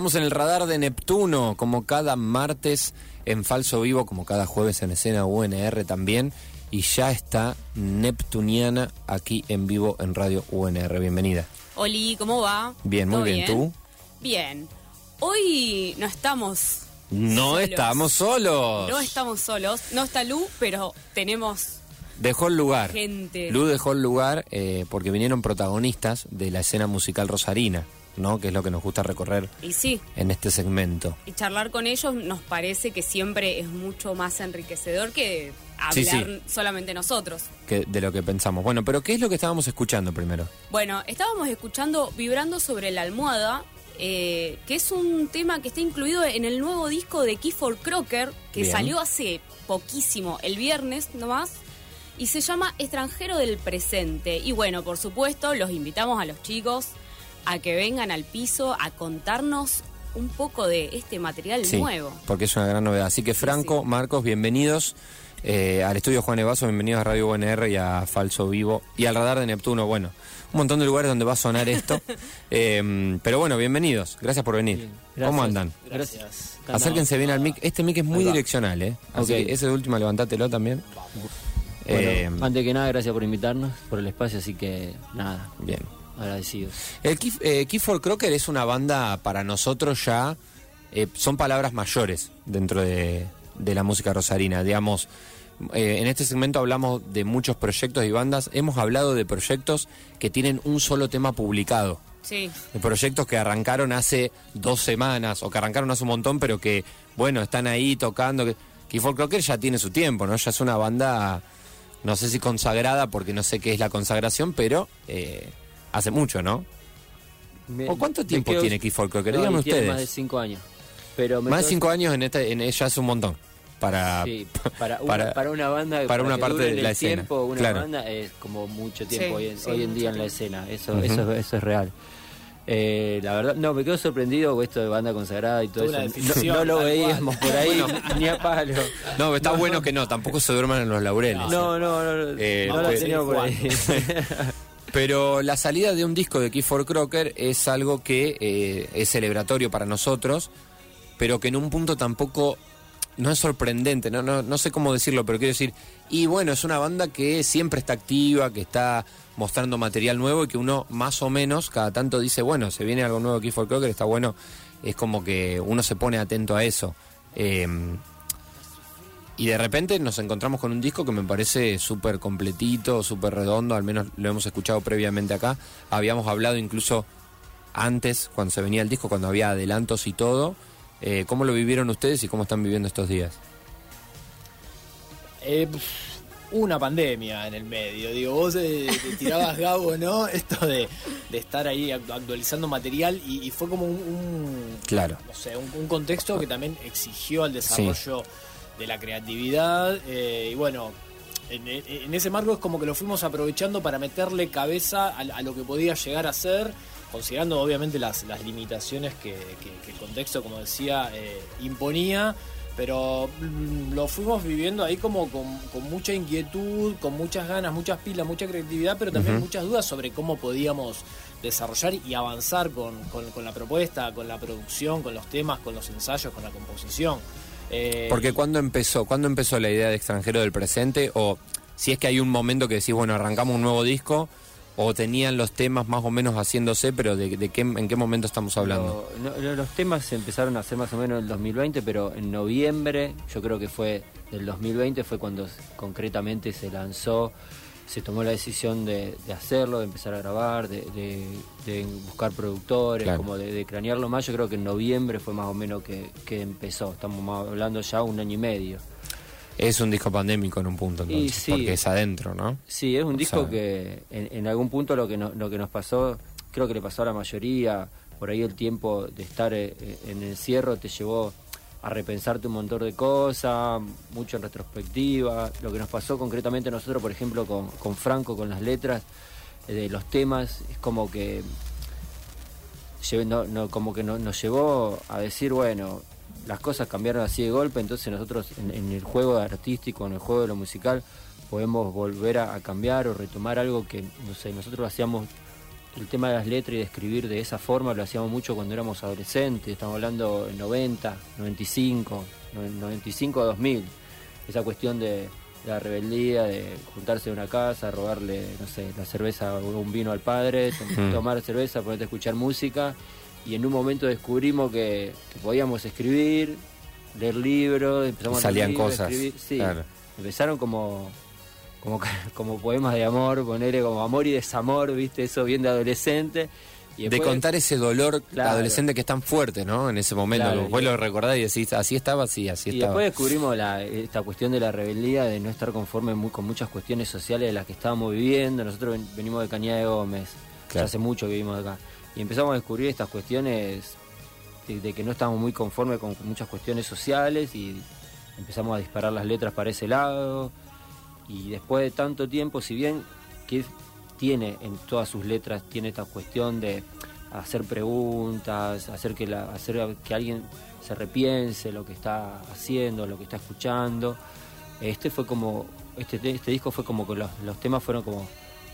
Estamos en el radar de Neptuno, como cada martes en Falso Vivo, como cada jueves en escena UNR también. Y ya está Neptuniana aquí en vivo en Radio UNR. Bienvenida. Oli, ¿cómo va? Bien, muy ¿Todo bien. ¿Tú? Bien. Hoy no estamos. No solos. estamos solos. No estamos solos. No está Lu, pero tenemos. Dejó el lugar. Gente. Lu dejó el lugar eh, porque vinieron protagonistas de la escena musical rosarina, ¿no? Que es lo que nos gusta recorrer Y sí, en este segmento. y charlar con ellos nos parece que siempre es mucho más enriquecedor que hablar Sí, sí. solamente nosotros. Que, de lo que pensamos. Bueno, pero ¿qué es lo que estábamos escuchando primero? Bueno, estábamos escuchando Vibrando sobre la almohada, eh, que es un tema que está incluido en el nuevo disco de Kiefer Crocker, que Bien. salió hace poquísimo, el viernes nomás, y se llama Extranjero del Presente. Y bueno, por supuesto, los invitamos a los chicos a que vengan al piso a contarnos un poco de este material Sí, nuevo. porque es una gran novedad. Así que Franco, sí. Marcos, bienvenidos eh, al estudio Juan Evaso, bienvenidos a Radio UNR y a Falso Vivo y al Radar de Neptuno. Bueno, un montón de lugares donde va a sonar esto. Eh, pero bueno, bienvenidos, gracias por venir. Gracias. ¿Cómo andan? Gracias. Acérquense bien al mic. Este mic es muy direccional, ¿eh? Así Ok. que ese de última levantátelo también. Eh, Bueno, antes que nada, gracias por invitarnos, por el espacio, así que nada, bien. Agradecidos. El Kif, eh, Kiefer Crocker es una banda para nosotros ya, eh, son palabras mayores dentro de, de la música rosarina. Digamos, eh, en este segmento hablamos de muchos proyectos y bandas, hemos hablado de proyectos que tienen un solo tema publicado. Sí, De proyectos que arrancaron hace dos semanas o que arrancaron hace un montón, pero que, bueno, están ahí tocando. que- Crocker ya tiene su tiempo, ¿no? Ya es una banda, no sé si consagrada, porque no sé qué es la consagración, pero eh, hace mucho, ¿no? ¿O cuánto tiempo quedo- tiene Kiefer Crocker? No, Díganme tiene ustedes. Más de cinco años. Pero me Más de cinco años en este, en ella es un montón. Para, Sí, para, una, para- para una banda para una que parte dure de la escena, tiempo, una claro. banda es como mucho tiempo Sí, hoy, en, sí, hoy en día en la escena eso, eso, eso es real Eh, la verdad no me quedo sorprendido con esto de banda consagrada y todo una eso no, lo veíamos por ahí ni a palo No, está bueno que no, tampoco se duerman en los laureles. no no no, no, Eh, no la pues- teníamos por ahí Pero la salida de un disco de Kiefer Crocker es algo que eh, es celebratorio para nosotros, pero que en un punto tampoco no es sorprendente, no, no, no sé cómo decirlo, pero quiero decir, y bueno, es una banda que siempre está activa, que está mostrando material nuevo y que uno más o menos cada tanto dice, bueno, se viene algo nuevo de Kiefer Crocker, está bueno, es como que uno se pone atento a eso. Eh, y de repente nos encontramos con un disco que me parece súper completito, súper redondo, al menos lo hemos escuchado previamente acá. Habíamos hablado incluso antes, cuando se venía el disco, cuando había adelantos y todo. Eh, ¿Cómo lo vivieron ustedes y cómo están viviendo estos días? Eh, una pandemia en el medio. Digo, vos eh, te tirabas Gabo, ¿no? Esto de, de estar ahí actu- actualizando material y, y fue como un, un- Claro. no sé, un, un contexto que también exigió el desarrollo de la creatividad. eh, y bueno, en, en ese marco es como que lo fuimos aprovechando para meterle cabeza a, a lo que podía llegar a ser, considerando obviamente las, las limitaciones que, que- que el contexto, como decía, eh, imponía. Pero mm, lo fuimos viviendo ahí como con, con mucha inquietud, con muchas ganas, muchas pilas, mucha creatividad, pero también muchas dudas sobre cómo podíamos desarrollar y avanzar con, con- con la propuesta, con la producción, con los temas, con los ensayos, con la composición. Eh, Porque cuando empezó, ¿cuándo empezó la idea de extranjero del presente? O si es que hay un momento que decís, bueno, arrancamos un nuevo disco, o tenían los temas más o menos haciéndose, pero de, de qué, en qué momento estamos hablando. No, los temas se empezaron a hacer más o menos en el 2020, pero en noviembre, yo creo que fue del 2020, fue cuando concretamente se lanzó, se tomó la decisión de, de hacerlo, de empezar a grabar, de, de- de buscar productores, Claro. como de, cranearlo más. Yo creo que en noviembre fue más o menos que, que empezó. Estamos hablando ya un año y medio. Es un disco pandémico en un punto, entonces, sí. porque es adentro, ¿no? Sí, es un O disco sea- que en, en algún punto lo que, no- lo que nos pasó, creo que le pasó a la mayoría, por ahí el tiempo de estar eh, en el encierro te llevó a repensarte un montón de cosas, mucho en retrospectiva. Lo que nos pasó concretamente nosotros, por ejemplo, con, con Franco, con las letras eh, de los temas, es como que no- como que no- nos llevó a decir, bueno, las cosas cambiaron así de golpe, entonces nosotros en, el juego artístico, en el juego de lo musical, podemos volver a, a cambiar o retomar algo que, nosotros hacíamos, el tema de las letras y de escribir de esa forma lo hacíamos mucho cuando éramos adolescentes, estamos hablando de 90, 95, no- 95, 2000, esa cuestión de la rebeldía, de juntarse en una casa, robarle, no sé, la cerveza o un vino al padre, Mm. tomar cerveza, ponerte a escuchar música, y en un momento descubrimos que, que podíamos escribir, leer libros, empezamos Y a leer salían libros, cosas, escribir, sí, claro. empezaron como como, como poemas de amor, ponerle como amor y desamor, viste, eso bien de adolescente. Y de contar ese dolor Claro. adolescente que es tan fuerte, ¿no? En ese momento. Claro, Después y- lo recordás y decís, así estaba, sí, así Y estaba. después descubrimos la, esta cuestión de la rebeldía, de no estar conforme muy, con muchas cuestiones sociales de las que estábamos viviendo. Nosotros ven- venimos de Cañada de Gómez, ya hace mucho que vivimos acá. Y empezamos a descubrir estas cuestiones de, de que no estábamos muy conformes con muchas cuestiones sociales y empezamos a disparar las letras para ese lado. Y después de tanto tiempo, si bien que tiene en todas sus letras, tiene esta cuestión de hacer preguntas, hacer que, la, hacer que alguien se repiense lo que está haciendo, lo que está escuchando. Este fue como, este, este disco fue como que los, los temas fueron como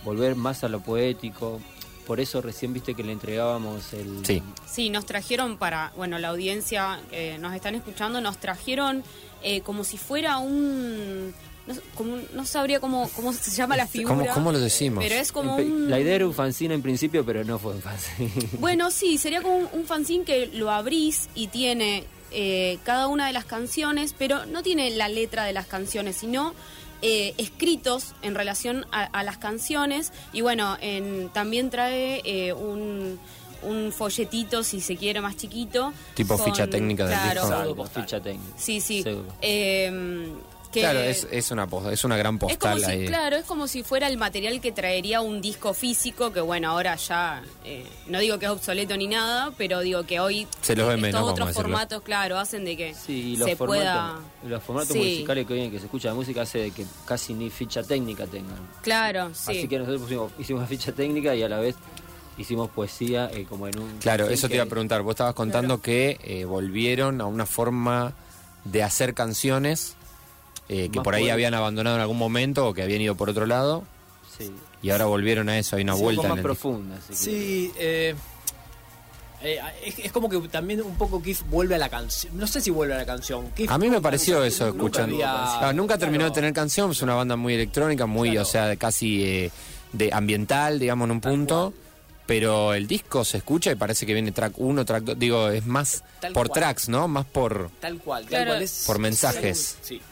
volver más a lo poético. Por eso recién viste que le entregábamos el... Sí. Sí, nos trajeron para, bueno, la audiencia que nos están escuchando, nos trajeron eh, como si fuera un... No, como sabría cómo, cómo se llama la figura. ¿Cómo, cómo lo decimos? Pero es como un... La idea era un fanzine en principio, pero no fue un fanzine. Bueno, sí, sería como un, un fanzine que lo abrís y tiene eh, cada una de las canciones, pero no tiene la letra de las canciones, sino eh, escritos en relación a, a las canciones. Y bueno, en- también trae eh, un, un folletito, si se quiere, más chiquito. Tipo ficha técnica del claro, disco. Salvo ficha técnica. Sí, sí. Eh, que- Claro, es, es, una, es una gran es como postal si, ahí. claro, es como si fuera el material que traería un disco físico, que bueno, ahora ya, eh, no digo que es obsoleto ni nada, pero digo que hoy Se los ve estos menos, otros decirlo. formatos, claro, hacen de que Sí, y los se formatos, pueda... los formatos Sí. musicales que hoy en que se escucha la música hace de que casi ni ficha técnica tengan. Claro, sí. Así que nosotros pusimos- hicimos una ficha técnica y a la vez hicimos poesía eh, como en un... Claro, eso te iba a preguntar. Vos estabas contando que eh, volvieron a una forma de hacer canciones eh, que por ahí habían abandonado en algún momento o que habían ido por otro lado Sí, y ahora volvieron a eso. Hay una Sí, vuelta un poco más profunda. así que- Sí, eh, eh, es, es como que también un poco Keith vuelve a la canción. No sé si vuelve a la canción. Keith A mí me pareció nunca- eso, nunca escuchando. había- Claro, nunca terminó de tener canción, es una banda muy electrónica, muy, Claro. o sea, casi eh, de ambiental, digamos, en un punto. Pero el disco se escucha y parece que viene track 1, track 2. Digo, es más Tal por cual. tracks, ¿no? Más por. Tal cual, tal Claro. cual es. Por mensajes. Sí.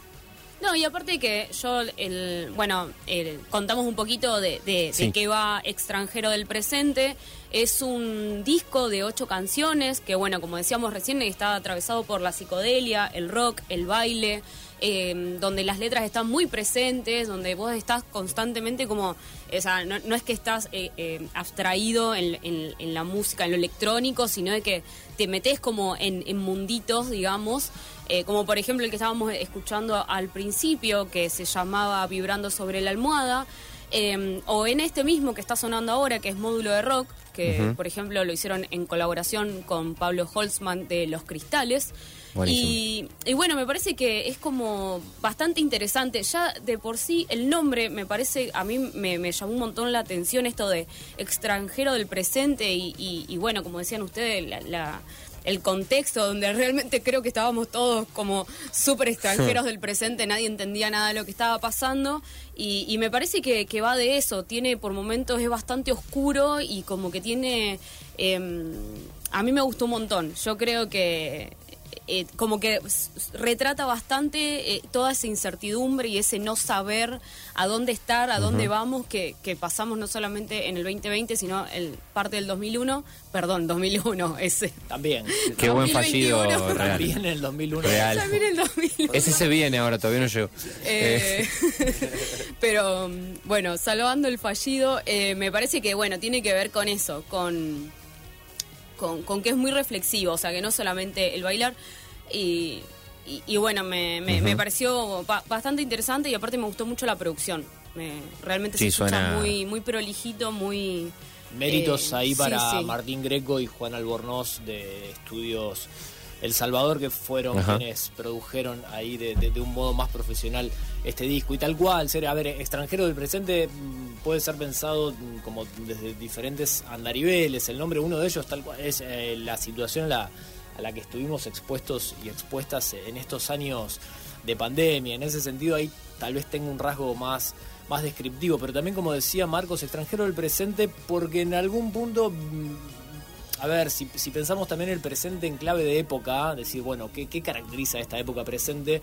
No, y aparte que yo, el, bueno, el- contamos un poquito de, de, de qué va Extranjero del Presente. Es un disco de ocho canciones que, bueno, como decíamos recién, está atravesado por la psicodelia, el rock, el baile, eh, donde las letras están muy presentes, donde vos estás constantemente como, o sea, no, no es que estás eh, eh, abstraído en, en- en la música, en lo electrónico, sino de que te metes como en, en munditos, digamos, eh, como por ejemplo el que estábamos escuchando al principio, que se llamaba Vibrando sobre la almohada, eh, o en este mismo que está sonando ahora, que es Módulo de Rock, que por ejemplo lo hicieron en colaboración con Pablo Holzman de Los Cristales. Y, y bueno, me parece que es como bastante interesante. Ya de por sí el nombre me parece, a mí me, me llamó un montón la atención esto de extranjero del presente y, y- y bueno, como decían ustedes, la- la- el contexto donde realmente creo que estábamos todos como súper extranjeros del presente, nadie entendía nada de lo que estaba pasando y, y me parece que, que va de eso, tiene por momentos es bastante oscuro y como que tiene... em, a mí me gustó un montón, yo creo que eh, como que retrata bastante eh, toda esa incertidumbre y ese no saber a dónde estar, a dónde vamos, que, que pasamos no solamente en el 2020, sino en parte del 2001, perdón, 2001, ese. También. Qué buen 2021. fallido real. También en el 2001. Real. También el 2001. Ese se viene ahora, todavía no llegó. Eh, pero mm, bueno, salvando el fallido, eh, me parece que bueno, tiene que ver con eso, con, con, con que es muy reflexivo, o sea, que no solamente el bailar. Y, y, y bueno, me, me, me pareció ba- bastante interesante y aparte me gustó mucho la producción. Me- realmente Sí, se escucha suena- muy, muy prolijito, muy... Méritos eh, ahí sí, para sí. Martín Greco y Juan Albornoz de Estudios El Salvador, que fueron Ajá. quienes produjeron ahí de, de- de un modo más profesional este disco. Y tal cual, ser, a ver, extranjero del presente mm, puede ser pensado mm, como desde diferentes andariveles. El nombre, uno de ellos, tal cual, es eh, la situación a la, a la que estuvimos expuestos y expuestas en estos años de pandemia. En ese sentido, ahí tal vez tenga un rasgo más más descriptivo, pero también como decía Marcos, extranjero del presente, porque en algún punto, mm, a ver, si, si pensamos también el presente en clave de época, decir, bueno, ¿qué, qué caracteriza esta época presente?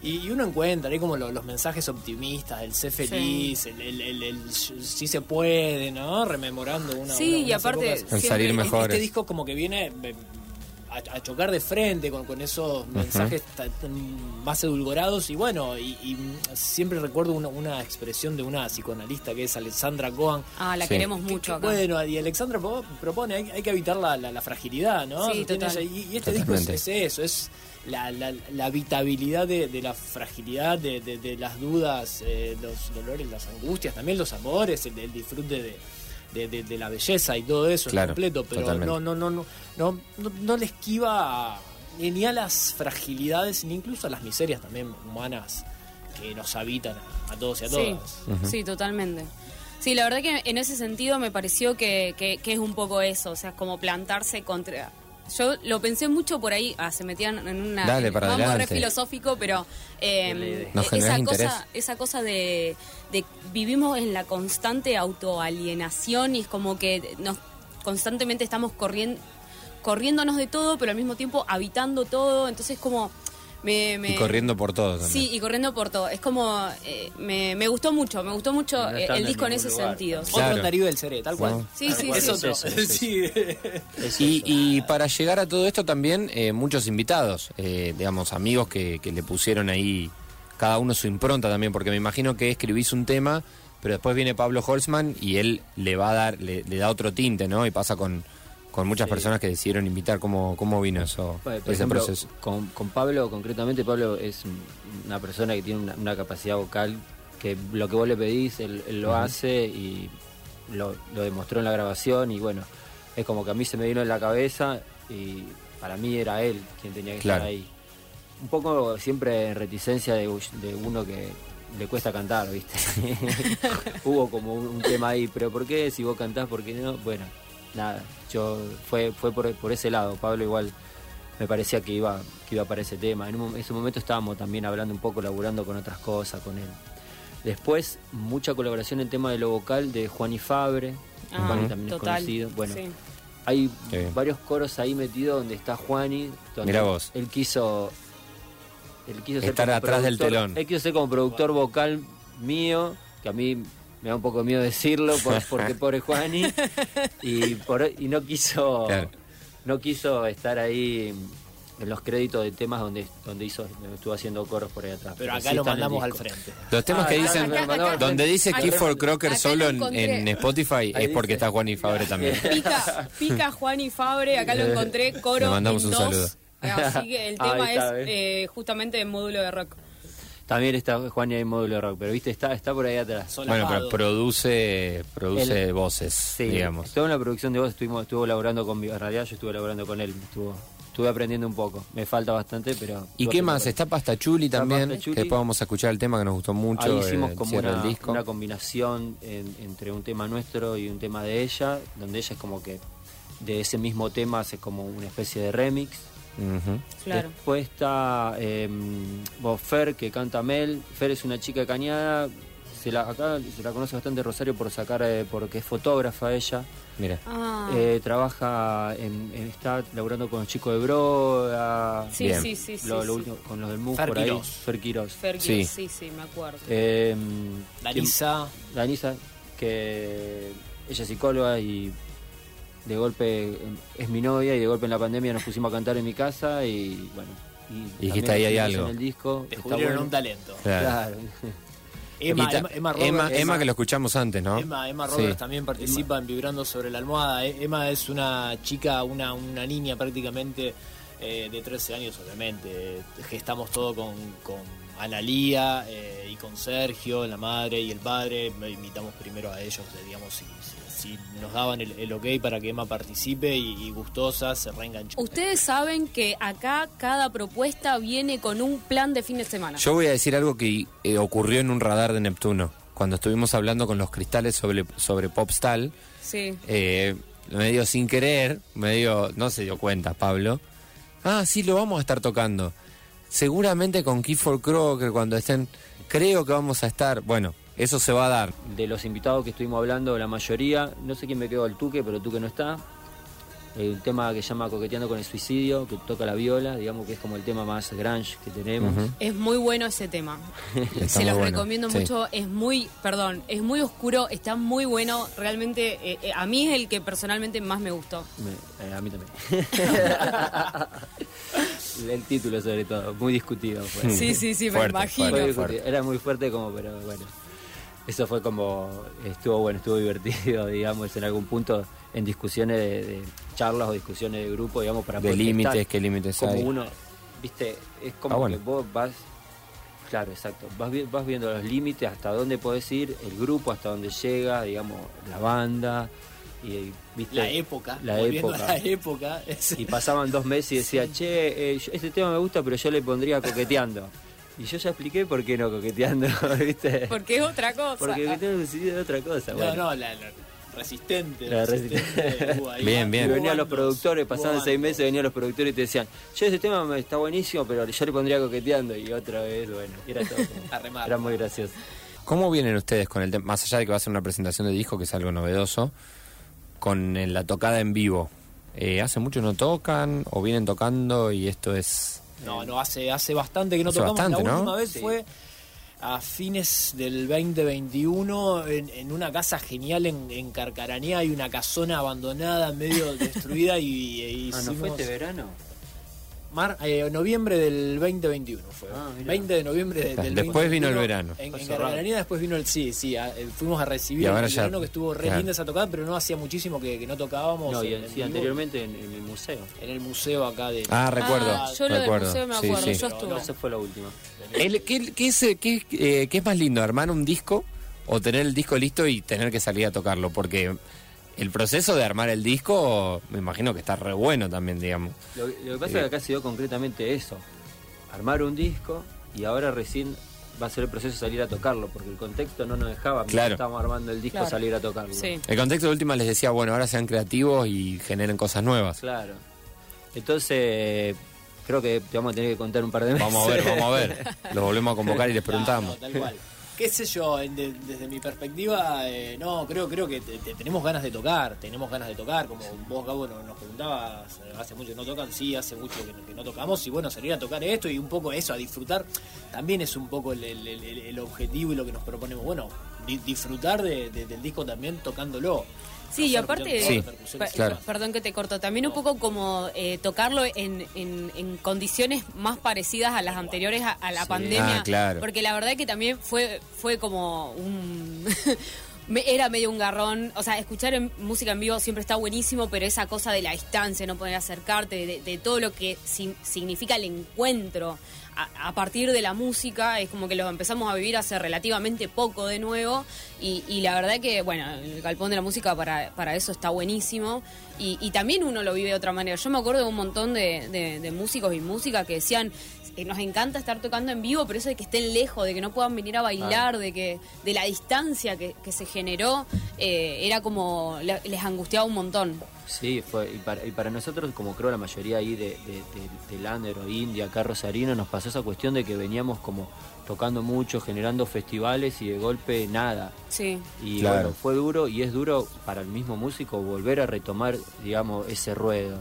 Y, y uno encuentra ahí como lo- los mensajes optimistas, el sé feliz, el, el, el- el sí se puede, ¿no? Rememorando una Sí, una- y aparte épocas. El salir siempre- mejor. Este disco como que viene a, a chocar de frente con, con esos mensajes tan más edulcorados y bueno, y, y siempre recuerdo una, una expresión de una psicoanalista que es Alexandra Cohen. Ah, la Sí. queremos que- mucho que, acá. Bueno, y Alexandra pro- propone, hay, hay que evitar la, la- la fragilidad, ¿no? Sí, total. y, y este disco es, eso, es la, la, la habitabilidad de, de la fragilidad, de, de- de las dudas, eh, los dolores, las angustias, también los amores, el, el disfrute de, de, de- de la belleza y todo eso Claro, en completo, pero totalmente. no, no, no, no, no, no, no le esquiva ni a las fragilidades, ni incluso a las miserias también humanas que nos habitan a, a todos y a Sí, todas. sí, totalmente. Sí, la verdad que en ese sentido me pareció que, que- que es un poco eso, o sea, como plantarse contra... Yo lo pensé mucho por ahí, ah, se metían en una... Dale, para vamos re filosófico, pero eh, esa, interés. cosa, esa cosa de, de vivimos en la constante autoalienación y es como que nos constantemente estamos corriendo corriéndonos de todo, pero al mismo tiempo habitando todo, entonces como... Me, me- Y corriendo por todo también. Sí, y corriendo por todo. Es como, eh, me, me gustó mucho, me gustó mucho No eh, el disco en ese lugar. sentido. Claro. Otro Darío del Seré, tal cual. No. Sí, sí, es sí. eso, es Sí. Y para llegar a todo esto también eh, muchos invitados, eh, digamos, amigos que, que le pusieron ahí cada uno su impronta también, porque me imagino que escribís un tema, pero después viene Pablo Holzman y él le va a dar, le, le da otro tinte, ¿no? Y pasa con, con muchas Sí. personas que decidieron invitar. ¿Cómo, cómo vino eso, Bueno, por ese ejemplo, proceso? Con, con Pablo, concretamente, Pablo es una persona que tiene una, una capacidad vocal que lo que vos le pedís, él, él lo hace y lo, lo demostró en la grabación. Y bueno, es como que a mí se me vino en la cabeza y para mí era él quien tenía que Claro. estar ahí. Un poco siempre en reticencia de, de uno que le cuesta cantar, ¿viste? Hubo como un, un tema ahí, pero ¿por qué? Si vos cantás, ¿por qué no? Bueno, nada, yo fue fue por, por ese lado. Pablo igual me parecía que iba que iba para ese tema. En un- ese momento estábamos también hablando un poco, laburando con otras cosas con él. Después, mucha colaboración en el tema de lo vocal de Juan y Fabre. Ah, Juani también total. es conocido. Bueno, Sí. hay varios coros ahí metidos donde está Juani. Donde Mirá vos. Él quiso. Él quiso ser Estar atrás del telón. Él quiso ser como productor vocal mío, que a mí me da un poco miedo decirlo por- porque pobre Juani. Y, por, y no quiso. Claro. No quiso estar ahí en los créditos de temas donde, donde hizo, donde estuvo haciendo coros por ahí atrás. Pero acá lo mandamos al frente. Los temas Ah, que acá- dicen, acá- acá- donde dice Clifford Crocker solo lo en, Spotify Ahí es porque dice. está Juan y Fabre también. Pica, pica Juan y Fabre, acá lo encontré, coro Le mandamos en un dos. saludo. Así que el tema está, es eh, justamente en módulo de rock. También está Juani en módulo de rock, pero viste, está, está por ahí atrás. Bueno, pero Solapado. produce, produce El- voces, Sí, digamos. Toda la producción de voz estuvimos, estuvo laborando conmigo. En realidad yo estuve laborando con él. Estuvo, estuve aprendiendo un poco. Me falta bastante, pero. ¿Y qué más? con. Está Pastachuli Está también, Pastachuli. que después vamos a escuchar el tema que nos gustó mucho, Ahí hicimos como una, disco. una combinación en- entre un tema nuestro y un tema de ella, donde ella es como que de ese mismo tema hace como una especie de remix. Claro. Después está eh, vos, Fer, que canta Mel. Fer es una chica de cañada, se la, acá se la conoce bastante Rosario por sacar, eh, porque es fotógrafa ella. Mira. Ah, Eh, trabaja, en, en- está laburando con los chicos de Broda. sí, bien. sí, sí, sí. lo, lo sí. último, con los del MUF Fer por ahí. Fer Quirós. Fer Sí. sí. sí, sí, me acuerdo. Eh, Danisa, Danisa, que ella es psicóloga y de golpe es mi novia y de golpe en la pandemia nos pusimos a cantar en mi casa y bueno. Y, dijiste, también ahí hay algo. En el disco, está descubrieron bueno. un talento. Claro. Claro. Emma, Y ta- Emma, Emma Emma, Roberts- Emma, que lo escuchamos antes, ¿no? Emma, Emma Sí. Roberts también participa en Vibrando sobre la almohada. Eh, Emma es una chica, una, una niña prácticamente eh, de 13 años, obviamente. Gestamos todo con, con Analía eh, y con Sergio, la madre y el padre. Me invitamos primero a ellos, digamos, si, si- nos daban el, el ok para que Emma participe y, y gustosa, se reenganchó. Ustedes saben que acá cada propuesta viene con un plan de fin de semana. Yo voy a decir algo que eh, ocurrió en un radar de Neptuno. Cuando estuvimos hablando con los cristales sobre, sobre Popstal, Sí. eh, medio sin querer, medio, no se dio cuenta Pablo. Ah, sí, lo vamos a estar tocando. Seguramente con Keyford Crocker, cuando estén, creo que vamos a estar, bueno, eso se va a dar. De los invitados que estuvimos hablando, la mayoría, no sé quién me quedó el Tuque, pero el Tuque no está. Hay un tema que se llama Coqueteando con el Suicidio, que toca la viola, digamos que es como el tema más grunge que tenemos. Es muy bueno ese tema. Se los bueno, recomiendo sí. mucho. Es muy, perdón, es muy oscuro, está muy bueno. Realmente, eh, eh, a mí es el que personalmente más me gustó. Me- eh, a mí también. el título sobre todo, muy discutido fue. Sí, sí, sí, me imagino. Fuerte. Era muy fuerte como, pero bueno. Eso fue como, estuvo bueno, estuvo divertido, digamos, en algún punto, en discusiones de, de charlas o discusiones de grupo, digamos, para De límites, qué límites como hay. uno, viste, es como Ah, bueno. que vos vas, claro, exacto, vas, vi- vas viendo los límites, hasta dónde podés ir, el grupo, hasta dónde llega, digamos, la banda, y viste, La época, la época. la época. es- Y pasaban dos meses y decía, che, eh, yo- este tema me gusta, pero yo le pondría coqueteando. Y yo ya expliqué por qué no coqueteando, ¿viste? Porque es otra cosa. Porque coqueteando es otra cosa. No, bueno. no, la, la resistente. La resistente, hubo ahí Bien, bien. Y venían los productores, pasaban seis meses, venían los productores y te decían, yo ese tema está buenísimo, pero yo le pondría coqueteando. Y otra vez, bueno, era todo. como-. Era muy gracioso. ¿Cómo vienen ustedes con el tema? Más allá de que va a ser una presentación de disco, que es algo novedoso, con la tocada en vivo. Eh, ¿Hace mucho no tocan o vienen tocando y esto es... No, no, hace, hace bastante que no Hace tocamos. bastante, la ¿no? última vez Sí. fue a fines del 2021 en, en una casa genial en, en Carcaranía. Hay una casona abandonada, medio destruida y, y Ah, ¿no fue hicimos- este verano? Mar- eh, noviembre del 2021 fue. Ah, mirá. 20 de noviembre de- del Después vino el 2021. verano. En, en. Carcaranía después vino el sí, sí. a- eh, fuimos a recibir Y ahora el ya- verano que estuvo re claro. linda esa tocada, pero no hacía muchísimo que, que no tocábamos. No, y en- en- en sí, vivo, anteriormente en, en el museo. En el museo acá de. Ah, recuerdo. Ah, yo lo del recuerdo. museo me Sí, acuerdo, sí. yo Pero estuve. no Esa fue la última. El- ¿Qué, qué es, eh, qué, eh, qué es más lindo, armar un disco o tener el disco listo y tener que salir a tocarlo? Porque el proceso de armar el disco, me imagino que está re bueno también, digamos. Lo, lo que pasa es que acá se dio concretamente eso. Armar un disco y ahora recién va a ser el proceso de salir a tocarlo, porque el contexto no nos dejaba, mientras Claro. estábamos armando el disco, Claro. salir a tocarlo. Sí. El contexto de última les decía, bueno, ahora sean creativos y generen cosas nuevas. Claro. Entonces, creo que te vamos a tener que contar un par de meses. Vamos a ver, vamos a ver. Los volvemos a convocar y les Claro, preguntamos. tal cual. ¿Qué sé yo? desde mi perspectiva, eh, no, creo creo que te- te- tenemos ganas de tocar, tenemos ganas de tocar, como vos, Gabo, nos, nos preguntabas, eh, hace mucho que no tocan, sí, hace mucho que, no- tocamos, y bueno, salir a tocar esto y un poco eso, a disfrutar, también es un poco el, objetivo y lo que nos proponemos, bueno, di- disfrutar de- de- del disco también tocándolo. Sí, y aparte, Sí, claro. perdón que te corto, también un poco como eh, tocarlo en, en- en condiciones más parecidas a las anteriores a, a la Sí. pandemia. Ah, claro. Porque la verdad que también fue, fue como un... Era medio un garrón, o sea, escuchar en- música en vivo siempre está buenísimo, pero esa cosa de la distancia, no poder acercarte, de, de todo lo que si- significa el encuentro a, a partir de la música, es como que lo empezamos a vivir hace relativamente poco de nuevo, y, y la verdad que, bueno, el galpón de la música para, para eso está buenísimo, y, y también uno lo vive de otra manera. Yo me acuerdo de un montón de, de- de músicos y músicas que decían, eh, nos encanta estar tocando en vivo, pero eso de que estén lejos, de que no puedan venir a bailar, de que de la distancia que, que se generó, eh, era como, le- les angustiaba un montón. Sí, fue, y para, y para nosotros, como creo la mayoría ahí de, de, de, de Lander o India, acá Rosarino, nos pasó esa cuestión de que veníamos como tocando mucho, generando festivales y de golpe nada. Sí. Y Claro. bueno, fue duro y es duro para el mismo músico volver a retomar, digamos, ese ruedo.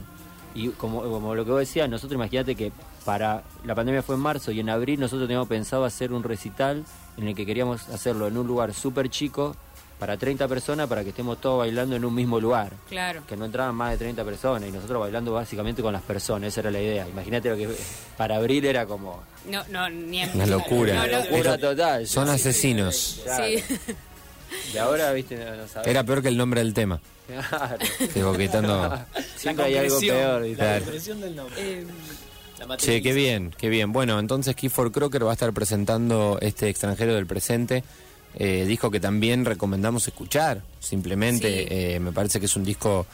Y como, como lo que vos decías, nosotros imagínate que para la pandemia fue en marzo y en abril nosotros teníamos pensado hacer un recital en el que queríamos hacerlo en un lugar súper chico para 30 personas para que estemos todos bailando en un mismo lugar. Claro. Que no entraban más de 30 personas y nosotros bailando básicamente con las personas, esa era la idea. Imagínate lo que para abril era como No, no, ni en Una locura. No, locura total. Son asesinos. Sí. Y ahora, viste, no, no sabés. Era peor que el nombre del tema. Claro. Que coquetando. Siempre hay algo peor. ¿viste? La Claro. del nombre. Eh, Che, qué bien, qué bien. Bueno, entonces Clifford Crocker va a estar presentando este extranjero del presente. Eh, disco que también recomendamos escuchar. Simplemente Sí. eh, me parece que es un disco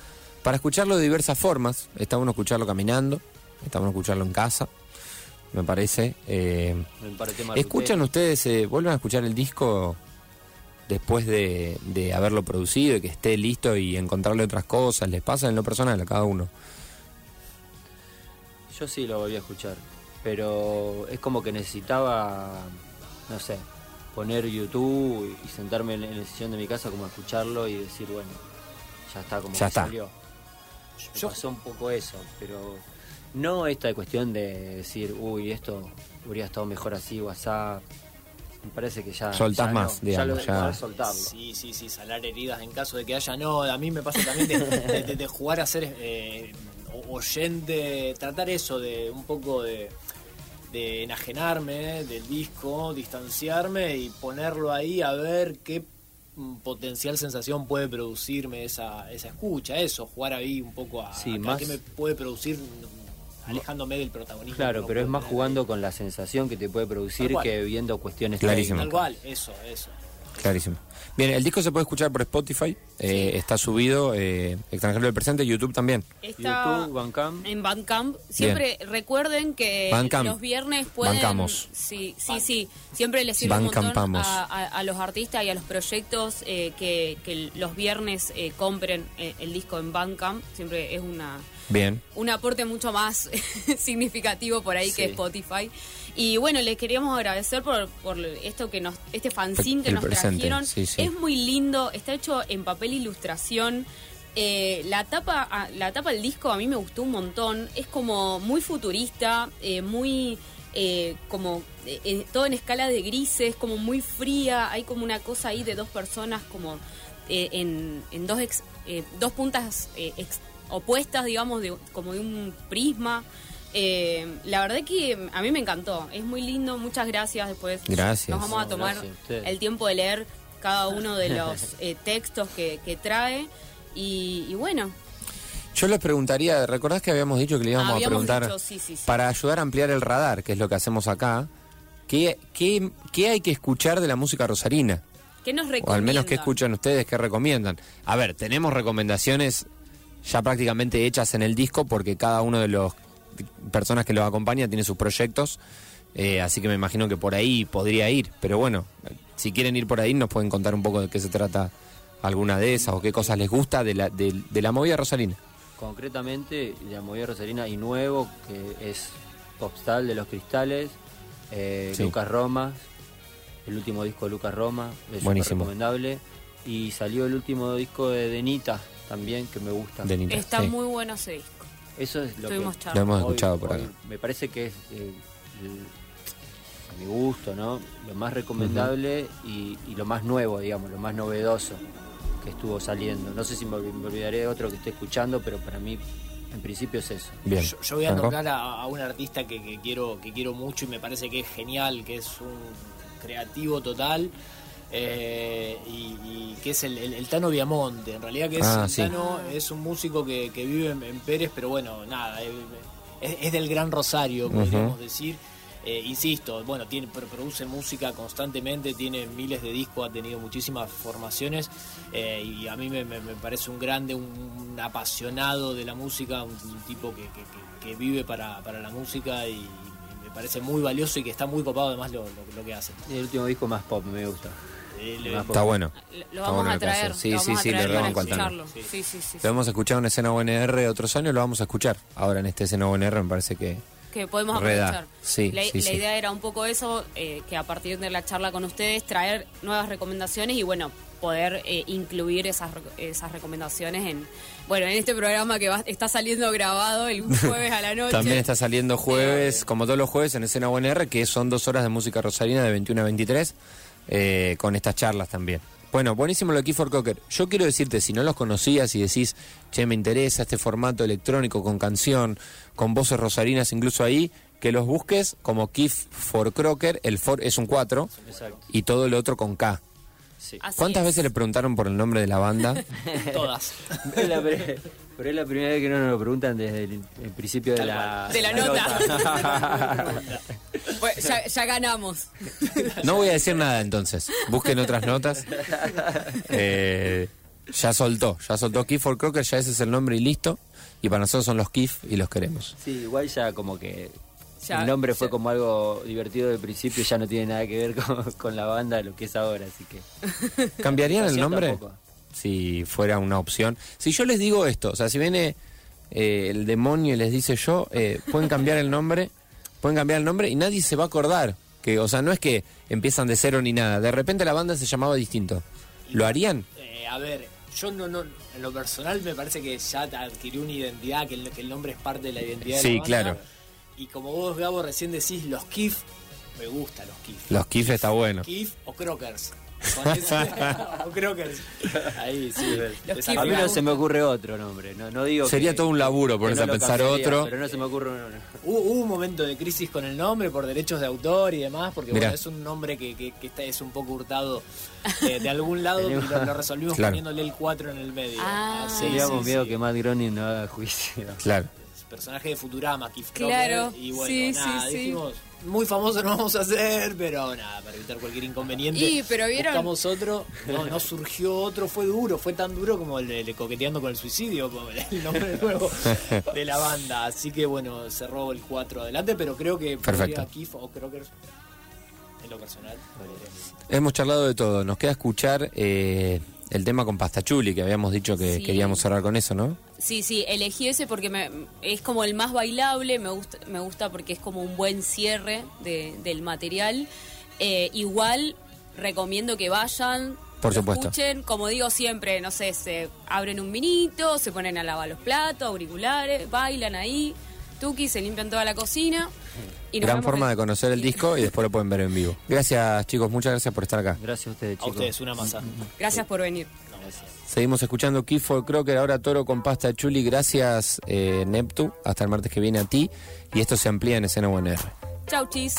para escucharlo de diversas formas. Está bueno escucharlo caminando, está bueno escucharlo en casa. Me parece. Eh, ¿Escuchan ustedes, eh, vuelven a escuchar el disco después de, de haberlo producido y que esté listo y encontrarle otras cosas? ¿Les pasa en lo personal a cada uno? Yo sí lo volví a escuchar, pero es como que necesitaba, no sé, poner YouTube y sentarme en, el sillón de mi casa como a escucharlo y decir, bueno, ya está, como Ya que está. salió. Me Yo- pasó un poco eso, pero no esta cuestión de decir, uy, esto hubiera estado mejor así, WhatsApp. Me parece que ya. Soltás ya más, no, digamos, Ya, ya. lo, poder soltarlo. Sí, sí, sí, salar heridas en caso de que haya. No, a mí me pasa también de, de- de- de jugar a ser eh, o- oyente, tratar eso de un poco de, de enajenarme del disco, distanciarme y ponerlo ahí a ver qué potencial sensación puede producirme esa, esa escucha, eso, jugar ahí un poco a, Sí, a más- qué me puede producir alejándome del protagonismo. Claro, pero es más jugando con la sensación que te puede producir que viendo cuestiones Clarísimo. Tal técnicas. cual, eso, eso. Clarísimo. Bien, el disco se puede escuchar por Spotify, eh, está subido, eh, extranjero del presente, YouTube también. está YouTube, Bandcamp. en Bandcamp. Siempre recuerden que Bandcamp. los viernes pueden. Bancamos. Sí, sí, sí. Siempre les sirve un montón Bancampamos. a, a- a los artistas y a los proyectos eh, que, que los viernes eh, compren eh, el disco en Bandcamp. Siempre es una Bien. un aporte mucho más significativo por ahí que. Spotify. Y bueno, les queríamos agradecer por, por esto que nos, este fanzine que El nos presente, trajeron. sí, sí. Es muy lindo, está hecho en papel ilustración. Eh, la tapa, ah, la tapa del disco a mí me gustó un montón. Es como muy futurista, eh, muy eh, como eh, todo en escala de grises, como muy fría. Hay como una cosa ahí de dos personas como eh, en, en dos ex- dos puntas eh, ex- opuestas, digamos, de, como de un prisma. Eh, la verdad que a mí me encantó, es muy lindo, muchas gracias. Después Gracias. nos vamos a tomar gracias el tiempo de leer cada uno de los eh, textos que, que trae. Y, y bueno, Yo les preguntaría, ¿recordás que habíamos dicho que le íbamos Habíamos a preguntar dicho, sí, sí, sí. para ayudar a ampliar el radar, que es lo que hacemos acá? ¿Qué, qué, qué hay que escuchar de la música rosarina? ¿qué nos O recomiendan? al menos qué escuchan ustedes, qué recomiendan. A ver, tenemos recomendaciones ya prácticamente hechas en el disco porque cada uno de los personas que los acompaña tiene sus proyectos, eh, así que me imagino que por ahí podría ir. Pero bueno, si quieren ir por ahí nos pueden contar un poco de qué se trata alguna de esas o qué cosas les gusta de la, de, de la movida rosarina. Concretamente, la movida rosarina y nuevo, que es Popstal de los Cristales, eh, Sí. Lucas Roma, el último disco de Lucas Roma, es Buenísimo. recomendable. Y salió el último disco de Denita también, que me gusta. De Nita, Está sí. muy bueno ese disco. Eso es lo Estuvimos que Lo hemos hoy- escuchado por acá. Me parece que es, eh, el- a mi gusto, ¿no? Lo más recomendable y, y lo más nuevo, digamos, lo más novedoso que estuvo saliendo. No sé si me, olvi- me olvidaré de otro que esté escuchando, pero para mí, en principio, es eso. Bien. Yo, yo voy a nombrar a, a un artista que, que quiero que quiero mucho y me parece que es genial, que es un creativo total. Eh, y, y que es el, el- el Tano Viamonte. En realidad que es Ah, el sí. Tano es un músico que, que vive en, en Pérez, pero bueno, nada, es, es- es del Gran Rosario, podríamos decir. Eh, insisto, bueno, tiene, pro- produce música constantemente, tiene miles de discos, ha tenido muchísimas formaciones eh, y a mí me, me- me parece un grande, un, un apasionado de la música, un, un tipo que, que- que- que vive para, para la música y, me parece muy valioso y que está muy copado además lo, lo- lo que hace. Y el último disco más pop, me gusta. Eh, Está bueno. Lo Está vamos bueno a lo traer. Sí, lo sí, vamos a sí, para vamos. Sí, sí, sí. sí. Lo hemos escuchado en escena UNR otros años, lo vamos a escuchar. Ahora en este escena UNR me parece que... que podemos Reda. aprovechar. Sí, la, sí, la sí. idea era un poco eso, eh, que a partir de la charla con ustedes traer nuevas recomendaciones y bueno, poder eh, incluir esas, esas recomendaciones en, bueno, en este programa que va- está saliendo grabado el jueves a la noche. También está saliendo jueves, como todos los jueves, en escena UNR, que son dos horas de música rosarina de 21 a 23, eh, con estas charlas también. Bueno, buenísimo lo de Key for Cocker. Yo quiero decirte, si no los conocías y decís, che, me interesa este formato electrónico con canción, con voces rosarinas incluso ahí, que los busques como Kif for Crocker, el for es un 4 Exacto. y todo lo otro con K. Sí. ¿Cuántas es. veces le preguntaron por el nombre de la banda? Todas. La pero es la primera vez que no nos lo preguntan desde el, el principio de la, De la nota. Ya, ya ganamos. No voy a decir nada entonces. Busquen otras notas. Eh, ya soltó, ya soltó Kif for Crocker, ya ese es el nombre y listo. Y para nosotros son los Kif y los queremos. Sí, igual ya como que Ya- el nombre fue ya- como algo divertido del principio, ya no tiene nada que ver con, con la banda de lo que es ahora, así que... ¿Cambiarían el nombre? tampoco. Si fuera una opción. Si yo les digo esto, o sea, si viene eh, el demonio y les dice yo, eh, pueden cambiar el nombre, pueden cambiar el nombre y nadie se va a acordar. Que, o sea, no es que empiezan de cero ni nada. De repente la banda se llamaba distinto. ¿Lo harían? Eh, a ver, yo no, no, en lo personal me parece que ya te adquirió una identidad, que el, que el nombre es parte de la identidad de Sí, la banda. claro. Y como vos, Gabo, recién decís los Kif, me gustan los Kif. Los Kif está bueno. Kif o Crockers. O Crockers. Ahí, sí. Los. A mí no se me ocurre otro nombre, no, no digo Sería que- todo un laburo ponerse no a pensar cambiaría, otro. Pero no se me ocurre uno. no. Hubo, hubo un momento de crisis con el nombre por derechos de autor y demás, porque bueno, es un nombre que, que, que está, es un poco hurtado eh, de algún lado y lo, lo resolvimos Claro. poniéndole el 4 en el medio. Ah. sí, Teníamos sí, miedo sí. que Matt Groening no haga juicio. Claro. Personaje de Futurama, Keith Claro, Crocker, y bueno, sí, nada, sí, sí. dijimos, muy famoso no vamos a hacer, pero nada, para evitar cualquier inconveniente. Y, pero vieron- Buscamos otro, no, no surgió otro, fue duro, fue tan duro como el de, Coqueteando con el Suicidio, el nombre nuevo de la banda. Así que bueno, cerró el 4 adelante, pero creo que Perfecto. podría Keith o Crocker, en lo personal. Hemos charlado de todo. Nos queda escuchar eh, el tema con Pastachuli, que habíamos dicho que Sí. queríamos cerrar con eso, ¿no? Sí, sí, elegí ese porque me, es como el más bailable, me gusta, me gusta porque es como un buen cierre de- del material. Eh, igual recomiendo que vayan, Por supuesto. escuchen, como digo siempre, no sé, se abren un vinito, se ponen a lavar los platos, auriculares, bailan ahí, tuki, se limpian toda la cocina. Y nos Gran vemos forma de conocer el disco y después lo pueden ver en vivo. Gracias, chicos. Muchas gracias por estar acá. Gracias a ustedes, A chicos. ustedes, una masa. Gracias por venir. Seguimos escuchando Keith for Crocker, ahora Toro con Pasta Chuli. Gracias, eh, Neptu. Hasta el martes que viene a ti. Y esto se amplía en escena UNR. Chau, chis.